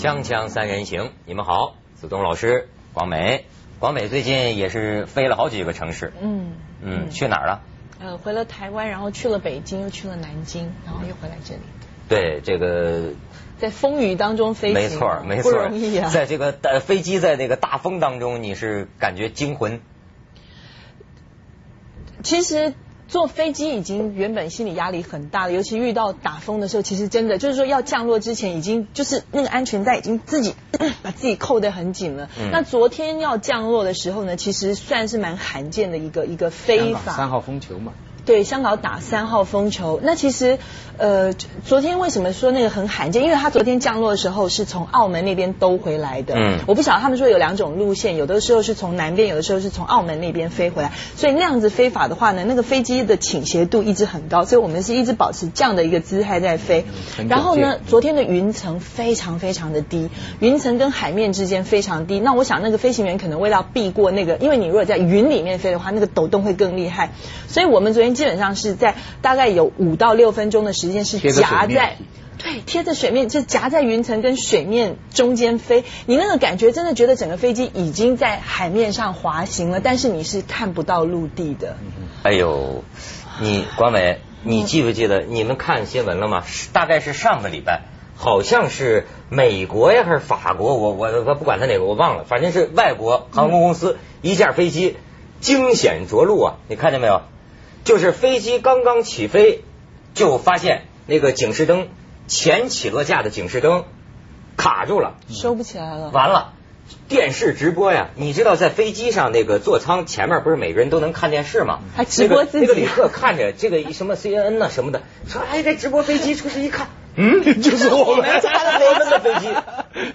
锵锵三人行，你们好，子东老师，广美，广美最近也是飞了好几个城市，嗯嗯，去哪儿了？呃，回了台湾，然后去了北京，又去了南京，然后又回来这里。对，这个在风雨当中飞行，没错没错，不容易啊。在这个大飞机在那个大风当中，你是感觉惊魂？其实坐飞机已经原本心理压力很大了，尤其遇到打风的时候，其实真的就是说要降落之前，已经就是那个安全带已经自己 把自己扣得很紧了。嗯那昨天要降落的时候呢，其实算是蛮罕见的一个一个飞法。三号风球嘛，对，香港打三号风球。那其实，呃，昨天为什么说那个很罕见？因为他昨天降落的时候是从澳门那边兜回来的。嗯我不晓得他们说有两种路线，有的时候是从南边，有的时候是从澳门那边飞回来。所以那样子飞法的话呢，那个飞机的倾斜度一直很高，所以我们是一直保持这样的一个姿态在飞。很然后呢昨天的云层非常非常的低，云层跟海面之间非常低。那我想那个飞行员可能为了避过那个，因为你如果在云里面飞的话，那个抖动会更厉害。所以我们昨天基本上是在大概有五到六分钟的时间是夹在。对，贴着水面，就夹在云层跟水面中间飞，你那个感觉真的觉得整个飞机已经在海面上滑行了，但是你是看不到陆地的。哎呦，你广美，你记不记得你们看新闻了吗？大概是上个礼拜，好像是美国呀还是法国，我我我不管它哪个，我忘了，反正是外国航空公司一架飞机惊险着陆啊！你看见没有？就是飞机刚刚起飞，就发现那个警示灯前起落架的警示灯卡住了。收不起来了。完了，电视直播呀，你知道在飞机上那个座舱前面不是每个人都能看电视吗？还直播自己那个那个旅客看着这个什么 CNN 呐、什么的，说哎这直播飞机，出去一看，嗯，就是我们我们的飞机，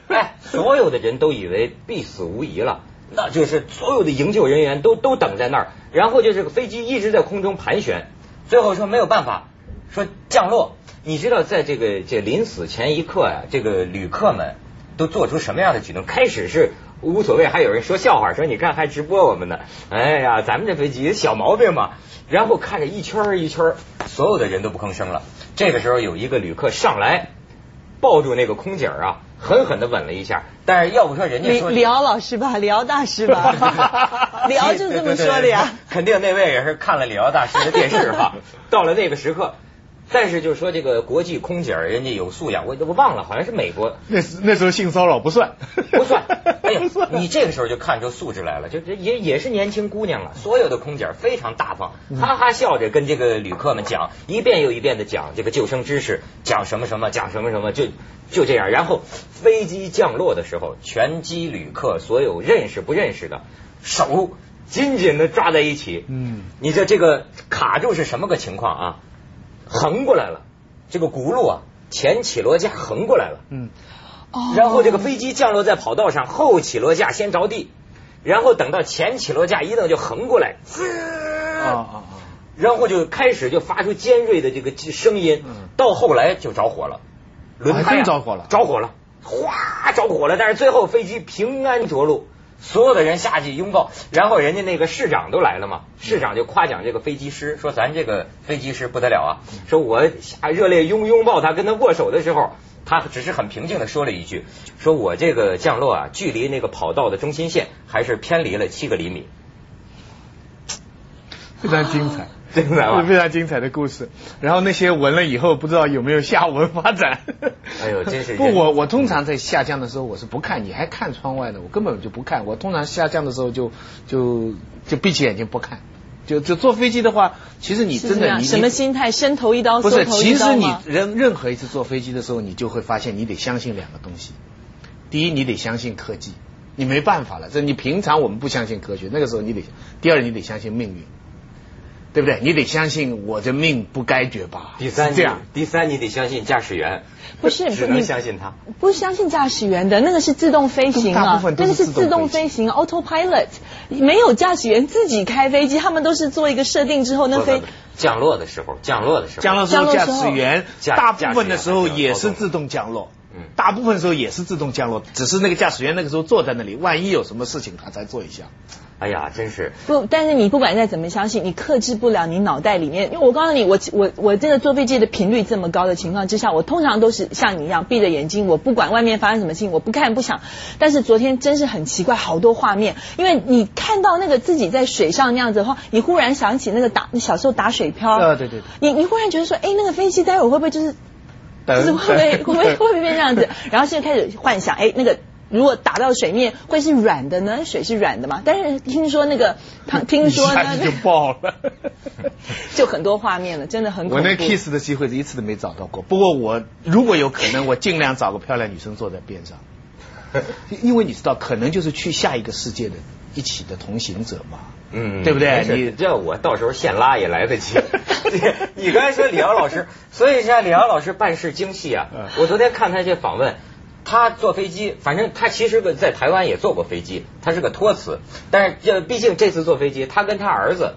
哎，所有的人都以为必死无疑了。那就是所有的营救人员都都等在那儿，然后就这个飞机一直在空中盘旋，最后说没有办法，说降落。你知道，在这个这临死前一刻呀、这个旅客们都做出什么样的举动？开始是无所谓，还有人说笑话，说你看还直播我们呢。哎呀，咱们这飞机小毛病嘛。然后看着一圈一圈，所有的人都不吭声了。这个时候有一个旅客上来，抱住那个空姐啊，狠狠的吻了一下。但是要不说人家说李李敖老师吧，李敖大师吧，李敖就是这么说的呀。肯定那位也是看了李敖大师的电视哈。到了那个时刻，但是就是说这个国际空姐人家有素养，我我忘了，好像是美国那时那时候性骚扰不算，不算。哎呀，你这个时候就看出素质来了，就这也也是年轻姑娘了。所有的空姐儿非常大方，哈哈笑着跟这个旅客们讲，一遍又一遍的讲这个救生知识，讲什么什么，讲什么什么，就就这样。然后飞机降落的时候，全机旅客所有认识不认识的手紧紧的抓在一起。嗯，你这这个卡住是什么个情况啊？横过来了，这个轱辘啊，前起落架横过来了。嗯，哦然后这个飞机降落在跑道上，后起落架先着地，然后等到前起落架一蹬就横过来，滋啊啊啊，然后就开始就发出尖锐的这个声音嗯，到后来就着火了，轮胎、啊、着火了。着火了，哗着火了，但是最后飞机平安着陆。所有的人下去拥抱，然后人家那个市长都来了嘛，市长就夸奖这个飞机师，说咱这个飞机师不得了啊，说我热烈拥拥抱他，跟他握手的时候，他只是很平静的说了一句，说我这个降落啊，距离那个跑道的中心线还是偏离了七个厘米，非常精彩。精彩吧 非常精彩的故事。然后那些闻了以后，不知道有没有下文发展。哎呦真是 不，我我通常在下降的时候，我是不看，你还看窗外呢，我根本就不看。我通常下降的时候就就就闭起眼睛不看。就就坐飞机的话，其实你真的你什么心态？伸头一刀，不是，其实你？任任何一次坐飞机的时候，你就会发现你得相信两个东西。第一，你得相信科技，你没办法了。这你平常我们不相信科学，那个时候你得。第二，你得相信命运，对不对？你得相信我这命不该绝吧。第三这样，第三你得相信驾驶员，不是只能相信他。不相信驾驶员的那个是自动飞行啊。那是自动个是自动飞行 autopilot，没有驾驶员自己开飞机，他们都是做一个设定之后，那飞降落的时候，降落的时候，降落时候驾驶员大部分的时候也是自动降落。嗯，大部分时候也是自动降落，只是那个驾驶员那个时候坐在那里，万一有什么事情他才做一下。哎呀，真是不，但是你不管再怎么相信，你克制不了你脑袋里面。因为我告诉你，我我我真的坐飞机的频率这么高的情况之下，我通常都是像你一样闭着眼睛，我不管外面发生什么事情，我不看不想。但是昨天真是很奇怪，好多画面，因为你看到那个自己在水上那样子的话，你忽然想起那个打小时候打水漂，啊对对对你你忽然觉得说，哎，那个飞机待会会不会就是，就是 会不会会不会会不会变这样子？然后现在开始幻想，哎，那个。如果打到水面会是软的呢？水是软的嘛？但是听说那个，听说呢，就爆了，就很多画面了，真的很恐怖。我那 kiss 的机会是一次都没找到过。不过我如果有可能，我尽量找个漂亮女生坐在边上，因为你知道，可能就是去下一个世界的一起的同行者嘛。嗯，对不对？你这我到时候现拉也来得及。你刚才说李敖老师，所以像李敖老师办事精细啊。我昨天看他这访问。他坐飞机，反正他其实个在台湾也坐过飞机，他是个托词。但是这毕竟这次坐飞机，他跟他儿子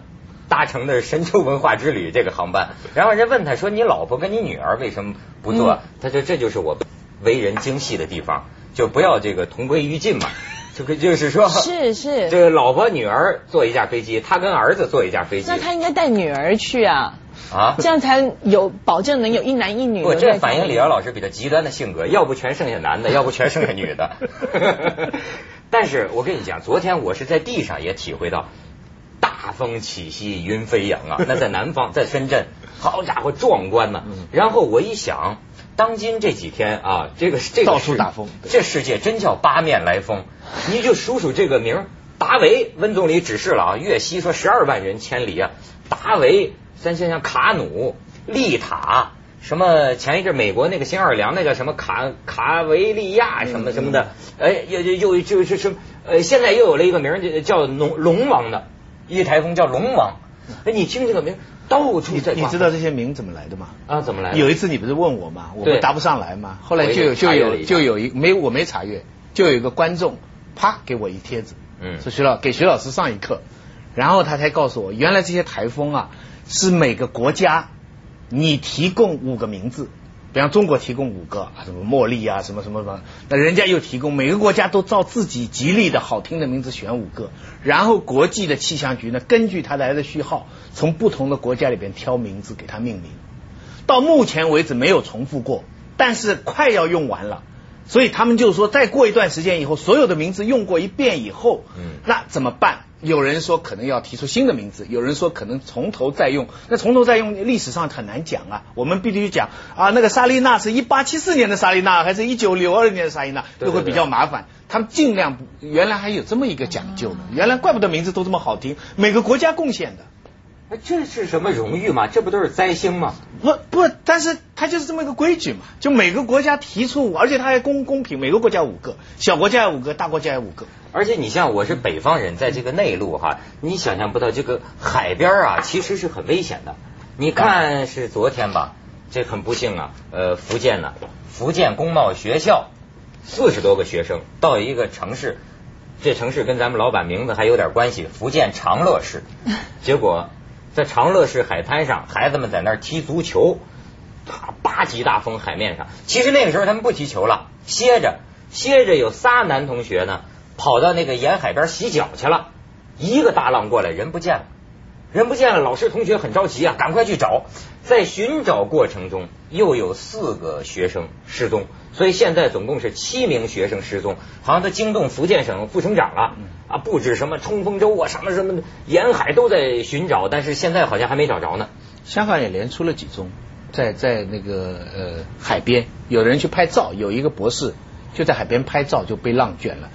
搭乘的神州文化之旅这个航班。然后人问他说：“你老婆跟你女儿为什么不坐？”他说：“这就是我为人精细的地方，就不要这个同归于尽嘛。这个就是说，是是，这个老婆女儿坐一架飞机，他跟儿子坐一架飞机。那他应该带女儿去啊。”啊，这样才有保证能有一男一女。不，这反映李瑶老师比较极端的性格，要不全剩下男的，要不全剩下女的。但是我跟你讲，昨天我是在地上也体会到大风起兮云飞扬啊，那在南方，在深圳，好家伙，壮观呐。然后我一想，当今这几天啊，这个这个到处大风，这世界真叫八面来风。你就数数这个名，达维，温总理指示了啊，粤西说十二万人千里啊，达维。咱想想卡努、利塔，什么前一阵美国那个新奥尔良那叫什么卡卡维利亚什么什么的，哎，又又又就是什么呃，现在又有了一个名叫叫龙龙王的，一台风叫龙王。哎，你听这个名，到处在。你知道这些名怎么来的吗？啊，怎么来？有一次你不是问我吗？我们答不上来吗？后来就有就有就有一没我没查阅，就有一个观众啪给我一帖子，嗯，说徐老给徐老师上一课，然后他才告诉我，原来这些台风啊。是每个国家，你提供五个名字，比方中国提供五个啊，什么茉莉啊，什么什么什么，那人家又提供，每个国家都照自己吉利的好听的名字选五个，然后国际的气象局呢，根据它来的序号，从不同的国家里边挑名字给它命名，到目前为止没有重复过，但是快要用完了，所以他们就说，再过一段时间以后，所有的名字用过一遍以后，嗯，那怎么办？有人说可能要提出新的名字，有人说可能从头再用。那从头再用，历史上很难讲啊。我们必须讲啊，那个莎莉娜是一八七四年的莎莉娜，还是一九六二年的莎莉娜，就会比较麻烦。他们尽量原来还有这么一个讲究呢，原来怪不得名字都这么好听，每个国家贡献的。这是什么荣誉嘛？这不都是灾星吗？不不，但是它就是这么一个规矩嘛。就每个国家提出，而且它还公公平，每个国家五个，小国家有五个，大国家有五个。而且你像我是北方人，在这个内陆哈，你想象不到这个海边啊，其实是很危险的。你看是昨天吧，这很不幸啊，呃，福建呢，福建工贸学校四十多个学生到一个城市，这城市跟咱们老板名字还有点关系，福建长乐市，结果。在长乐市海滩上，孩子们在那儿踢足球，啪八级大风，海面上。其实那个时候他们不踢球了，歇着歇着。有仨男同学呢，跑到那个沿海边洗脚去了。一个大浪过来，人不见了，人不见了。老师同学很着急啊，赶快去找。在寻找过程中，又有四个学生失踪。所以现在总共是七名学生失踪，好像都惊动福建省副省长了啊！布置什么冲锋舟啊，什么什么的，沿海都在寻找，但是现在好像还没找着呢。香港也连出了几宗，在在那个呃海边，有人去拍照，有一个博士就在海边拍照就被浪卷了。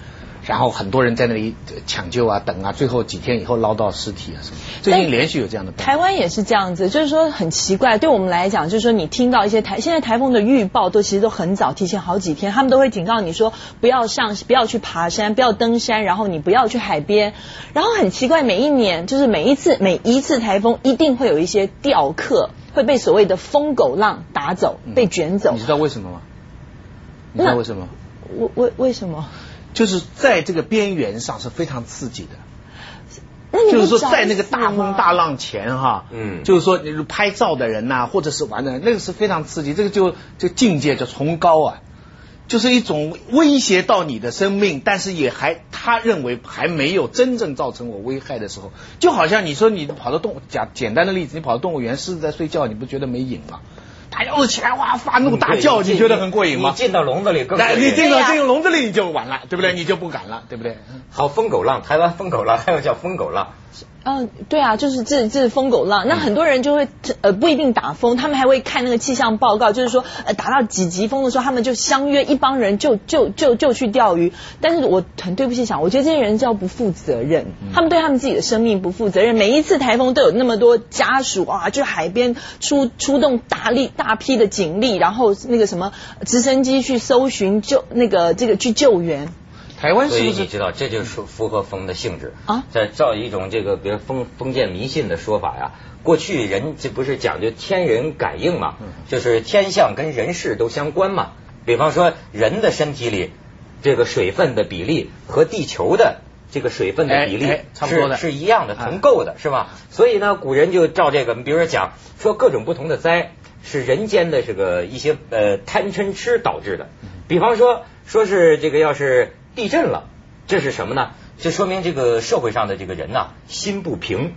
然后很多人在那里抢救啊，等啊，最后几天以后捞到尸体啊什么。最近连续有这样的。台湾也是这样子，就是说很奇怪，对我们来讲，就是说你听到一些台现在台风的预报都其实都很早，提前好几天，他们都会警告你说不要上，不要去爬山，不要登山，然后你不要去海边。然后很奇怪，每一年就是每一次每一次台风一定会有一些钓客会被所谓的疯狗浪打走，被卷走。你知道为什么吗？你知道为什么？为为为什么？就是在这个边缘上是非常刺激的，就是说在那个大风大浪前哈，嗯，就是说你拍照的人呐，或者是玩的人，那个是非常刺激，这个就这境界就崇高啊。就是一种威胁到你的生命，但是也还他认为还没有真正造成我危害的时候，就好像你说你跑到动讲简单的例子，你跑到动物园，狮子在睡觉，你不觉得没瘾吗？它要是起来哇发怒大叫，你觉得很过瘾吗？你进到笼子里更你进到进笼子里你就完了，对不对？你就不敢了，对不对？好，疯狗浪，台湾疯狗浪，还有叫疯狗浪。嗯，对啊，就是这这是疯狗浪。那很多人就会呃不一定打风，他们还会看那个气象报告，就是说呃达到几级风的时候，他们就相约一帮人就就就就去钓鱼。但是我很对不起想，我觉得这些人叫不负责任，他们对他们自己的生命不负责任。每一次台风都有那么多家属啊，就海边出出动大力大批的警力，然后那个什么直升机去搜寻救那个这个去救援。台湾所以你知道，这就是符合风的性质啊。在照一种这个，比如封封建迷信的说法呀，过去人这不是讲究天人感应嘛，就是天象跟人事都相关嘛。比方说，人的身体里这个水分的比例和地球的这个水分的比例差不多的，是一样的，同构的是吧？所以呢，古人就照这个，你比如说讲说各种不同的灾是人间的这个一些呃贪嗔痴导致的。比方说，说是这个要是。地震了，这是什么呢？这说明这个社会上的这个人呐，心不平，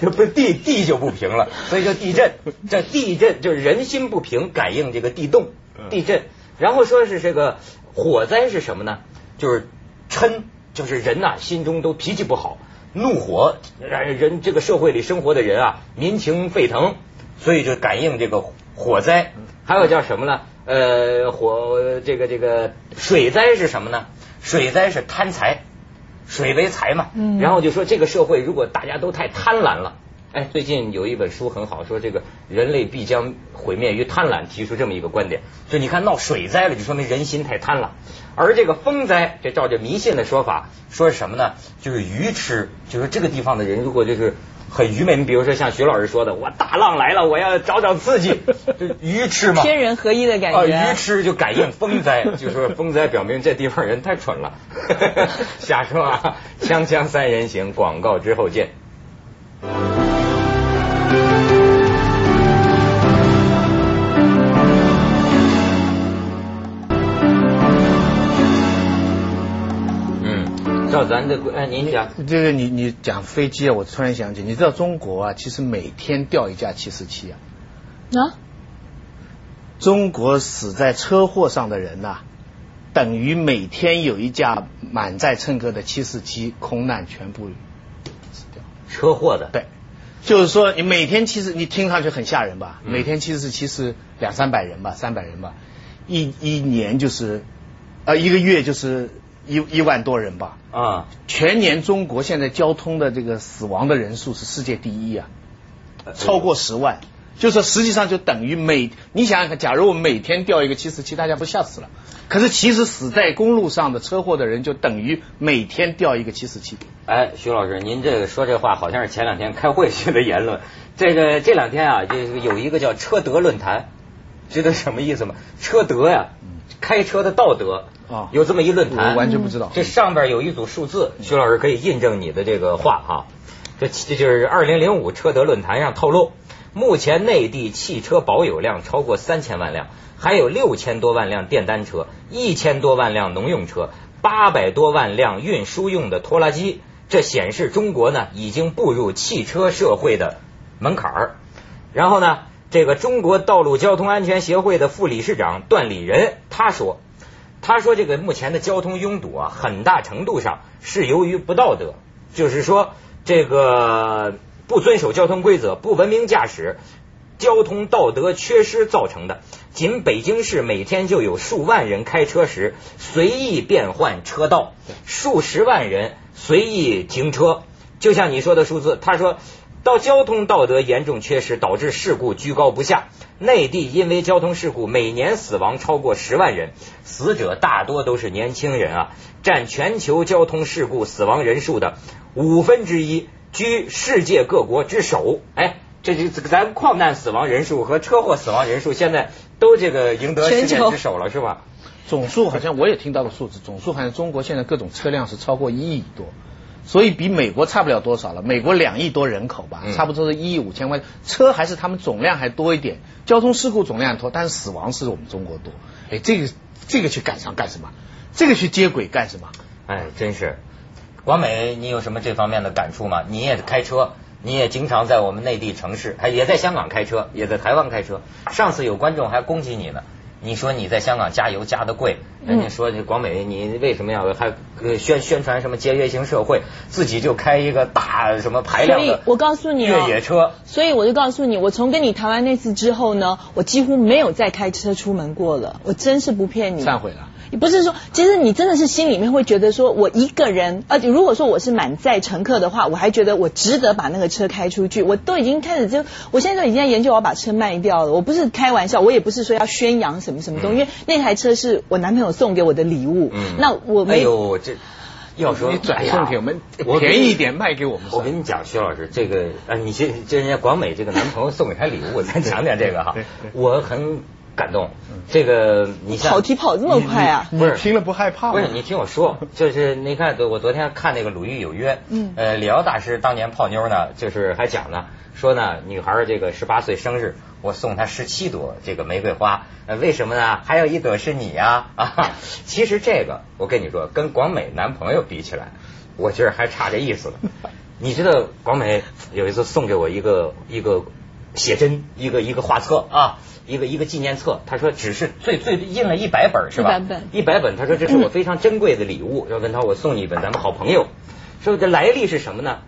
这不地地就不平了，所以叫地震。这地震就是人心不平，感应这个地动地震。然后说是这个火灾是什么呢？就是嗔，就是人呐心中都脾气不好，怒火让人这个社会里生活的人啊民情沸腾，所以就感应这个火灾。还有叫什么呢？呃，火这个这个水灾是什么呢？水灾是贪财，水为财嘛。嗯。然后就说这个社会如果大家都太贪婪了，哎，最近有一本书很好，说这个人类必将毁灭于贪婪，提出这么一个观点。就你看闹水灾了，就说明人心太贪了。而这个风灾，这照着迷信的说法，说是什么呢？就是愚痴，就是这个地方的人如果就是。很愚昧，你比如说像徐老师说的，我大浪来了，我要找找刺激，就愚痴嘛，天人合一的感觉。愚痴就感应风灾，就说风灾表明这地方人太蠢了。瞎说啊！锵锵三人行，广告之后见。照咱的哎，您讲这个，你你讲飞机啊，我突然想起，你知道中国啊，其实每天掉一架七四七啊。啊？中国死在车祸上的人呐，等于每天有一架满载乘客的七四七空难，全部死掉。车祸的？对，就是说你每天其实你听上去很吓人吧？每天七四七是两三百人吧，三百人吧，一一年就是呃一个月就是。一一万多人吧，啊，全年中国现在交通的这个死亡的人数是世界第一啊，超过十万，就是实际上就等于每你想想看，假如我们每天掉一个七四七，大家不吓死了？可是其实死在公路上的车祸的人就等于每天掉一个七四七。哎，徐老师，您这个说这话好像是前两天开会时的言论。这个这两天啊，这个有一个叫车德论坛，知道什么意思吗？车德呀，开车的道德。啊，有这么一论坛，我完全不知道。这上边有一组数字，徐老师可以印证你的这个话哈。这这就是二零零五车德论坛上透露，目前内地汽车保有量超过三千万辆，还有六千多万辆电单车，一千多万辆农用车，八百多万辆运输用的拖拉机。这显示中国呢已经步入汽车社会的门槛儿。然后呢，这个中国道路交通安全协会的副理事长段礼仁他说。他说：“这个目前的交通拥堵啊，很大程度上是由于不道德，就是说这个不遵守交通规则、不文明驾驶、交通道德缺失造成的。仅北京市每天就有数万人开车时随意变换车道，数十万人随意停车。就像你说的数字，他说。”到交通道德严重缺失，导致事故居高不下。内地因为交通事故每年死亡超过十万人，死者大多都是年轻人啊，占全球交通事故死亡人数的五分之一，居世界各国之首。哎，这就咱矿难死亡人数和车祸死亡人数现在都这个赢得世界之首了，是吧？总数好像我也听到了数字，总数好像中国现在各种车辆是超过一亿多。所以比美国差不了多少了，美国两亿多人口吧，差不多是一亿五千万车，还是他们总量还多一点，交通事故总量多，但是死亡是我们中国多。哎，这个这个去赶上干什么？这个去接轨干什么？哎，真是。广美，你有什么这方面的感触吗？你也开车，你也经常在我们内地城市，还也在香港开车，也在台湾开车。上次有观众还攻击你呢，你说你在香港加油加的贵，人家说这广美你为什么要还宣宣传什么节约型社会，自己就开一个大什么排量的，我告诉你越野车。所以我就告诉你，我从跟你谈完那次之后呢，我几乎没有再开车出门过了，我真是不骗你。忏悔了。不是说，其实你真的是心里面会觉得说，我一个人，而且如果说我是满载乘客的话，我还觉得我值得把那个车开出去。我都已经开始就，我现在都已经在研究我要把车卖掉了。我不是开玩笑，我也不是说要宣扬什么什么东西，因为那台车是我男朋友送给我的礼物。嗯，那我没有这要说你转送给我们便宜一点卖给我们。我跟你讲，徐老师，这个啊，你这这人家广美这个男朋友送给她礼物，咱讲讲这个哈，我很。感动，这个你像跑题跑这么快啊？不是听了不害怕？不是你听我说，就是你看，我昨天看那个《鲁豫有约》，嗯，呃，李敖大师当年泡妞呢，就是还讲呢，说呢，女孩这个十八岁生日，我送她十七朵这个玫瑰花，呃，为什么呢？还有一朵是你呀啊！其实这个我跟你说，跟广美男朋友比起来，我觉得还差这意思了。你知道广美有一次送给我一个一个写真，一个一个画册啊。一个一个纪念册，他说只是最最印了一百本是吧？一百本，一百本。他说这是我非常珍贵的礼物，说文涛我送你一本，咱们好朋友。说这来历是什么呢？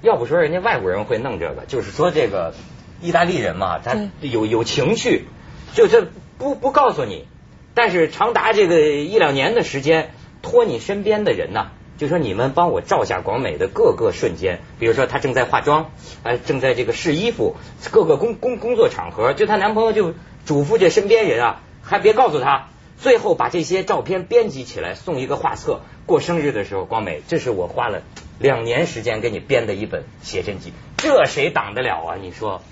要不说人家外国人会弄这个，就是说这个意大利人嘛，他有有情趣，就这不不告诉你，但是长达这个一两年的时间，托你身边的人呐。就说你们帮我照下广美的各个瞬间，比如说她正在化妆，哎，正在这个试衣服，各个工工工作场合，就她男朋友就嘱咐这身边人啊，还别告诉她，最后把这些照片编辑起来送一个画册，过生日的时候，广美，这是我花了两年时间给你编的一本写真集，这谁挡得了啊？你说，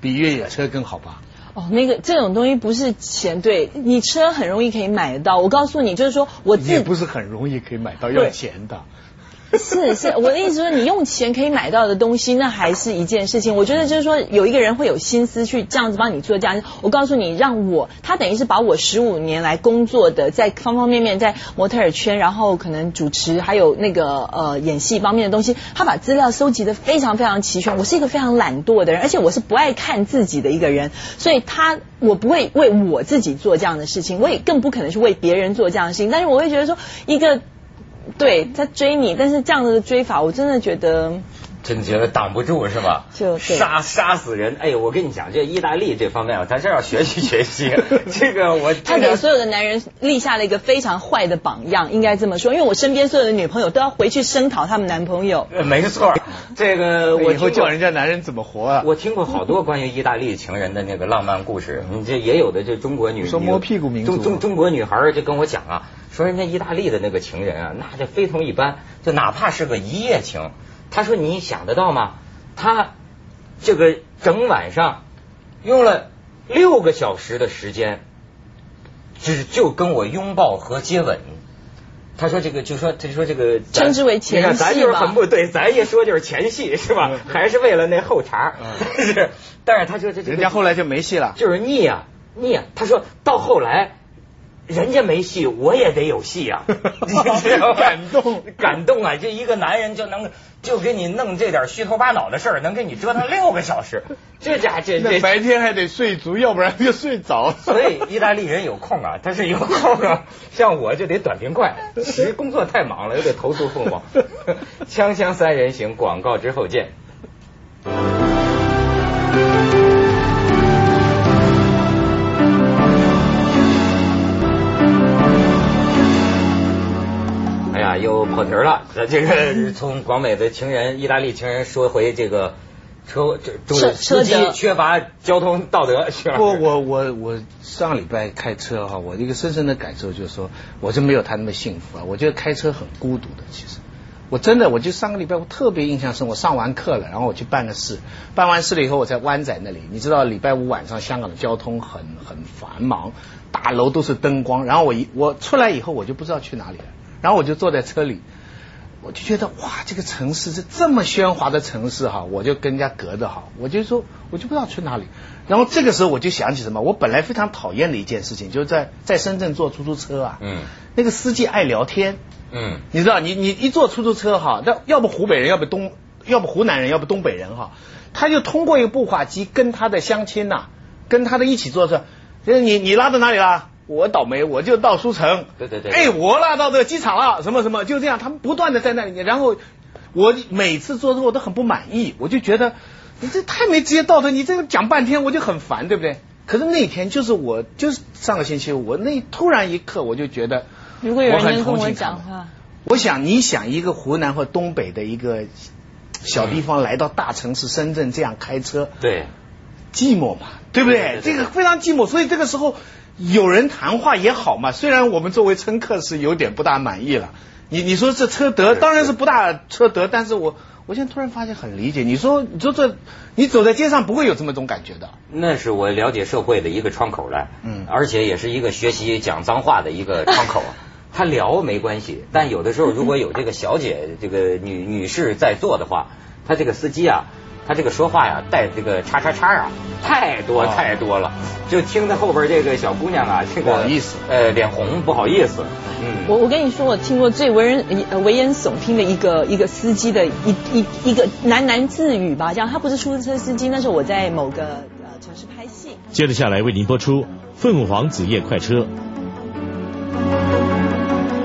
比越野车更好吧？哦，那个这种东西不是钱，对你车很容易可以买得到。我告诉你，就是说我自也不是很容易可以买到，要钱的。是是，我的意思说，你用钱可以买到的东西，那还是一件事情。我觉得就是说，有一个人会有心思去这样子帮你做这样。我告诉你，让我他等于是把我十五年来工作的，在方方面面，在模特儿圈，然后可能主持，还有那个呃演戏方面的东西，他把资料收集的非常非常齐全。我是一个非常懒惰的人，而且我是不爱看自己的一个人，所以他我不会为我自己做这样的事情，我也更不可能去为别人做这样的事情。但是我会觉得说一个。对他追你，但是这样子的追法，我真的觉得。真觉得挡不住是吧？就杀杀死人！哎呦，我跟你讲，这意大利这方面啊，咱这要学习学习。这个我他给所有的男人立下了一个非常坏的榜样，应该这么说。因为我身边所有的女朋友都要回去声讨他们男朋友。没错，这个我以后叫人家男人怎么活啊？我听过好多关于意大利情人的那个浪漫故事。你这也有的，这中国女说摸屁股民族，中中中国女孩就跟我讲啊，说人家意大利的那个情人啊，那就非同一般，就哪怕是个一夜情，他说你想得到吗？他这个整晚上用了六个小时的时间，只就跟我拥抱和接吻。他说这个就说他就说这个称之为前戏咱就是很不对，咱一说就是前戏是吧？还是为了那后茬？是，但是他说这人家后来就没戏了，就是腻啊腻啊。他说到后来。人家没戏，我也得有戏啊！感动，感动啊！这一个男人就能就给你弄这点虚头巴脑的事儿，能给你折腾六个小时，这家这这白天还得睡足，要不然就睡着。所以意大利人有空啊，他是有空啊，像我就得短平快，其实工作太忙了，又得投诉凤凰。锵锵三人行，广告之后见。又跑题了，这个从广美的情人、意大利情人说回这个车这司机缺乏交通道德。不，我我我上礼拜开车哈，我一个深深的感受就是说，我就没有他那么幸福啊。我觉得开车很孤独的，其实我真的，我就上个礼拜我特别印象深，我上完课了，然后我去办个事，办完事了以后，我在湾仔那里，你知道礼拜五晚上香港的交通很很繁忙，大楼都是灯光，然后我一我出来以后，我就不知道去哪里了。然后我就坐在车里，我就觉得哇，这个城市是这么喧哗的城市哈，我就跟人家隔着哈，我就说我就不知道去哪里。然后这个时候我就想起什么，我本来非常讨厌的一件事情，就是在在深圳坐出租车啊，嗯，那个司机爱聊天，嗯，你知道，你你一坐出租车哈，那要不湖北人，要不东，要不湖南人，要不东北人哈，他就通过一个步话机跟他的相亲呐，跟他的一起坐车，就是你你拉到哪里啦？我倒霉，我就到书城。对对对。哎，我啦到这个机场了，什么什么，就这样，他们不断的在那里面。然后我每次做之后都很不满意，我就觉得你这太没职业道德，你这个讲半天我就很烦，对不对？可是那天就是我就是上个星期五，我那突然一刻我就觉得，如果有人跟我讲话，我想你想一个湖南或东北的一个小地方来到大城市深圳这样开车，对，寂寞嘛，对不对？这个非常寂寞，所以这个时候。有人谈话也好嘛，虽然我们作为乘客是有点不大满意了。你你说这车德当然是不大车德，但是我我现在突然发现很理解。你说你说这你走在街上不会有这么种感觉的。那是我了解社会的一个窗口了，嗯，而且也是一个学习讲脏话的一个窗口。他聊没关系，但有的时候如果有这个小姐这个女女士在座的话，他这个司机啊。他这个说话呀，带这个叉叉叉啊，太多太多了，就听他后边这个小姑娘啊，这个不好意思，呃，脸红，不好意思。嗯，我我跟你说，我听过最为人危言耸听的一个一个司机的一一一个喃喃自语吧，这样他不是出租车司机，那时候我在某个呃城市拍戏。接着下来为您播出《凤凰子夜快车》。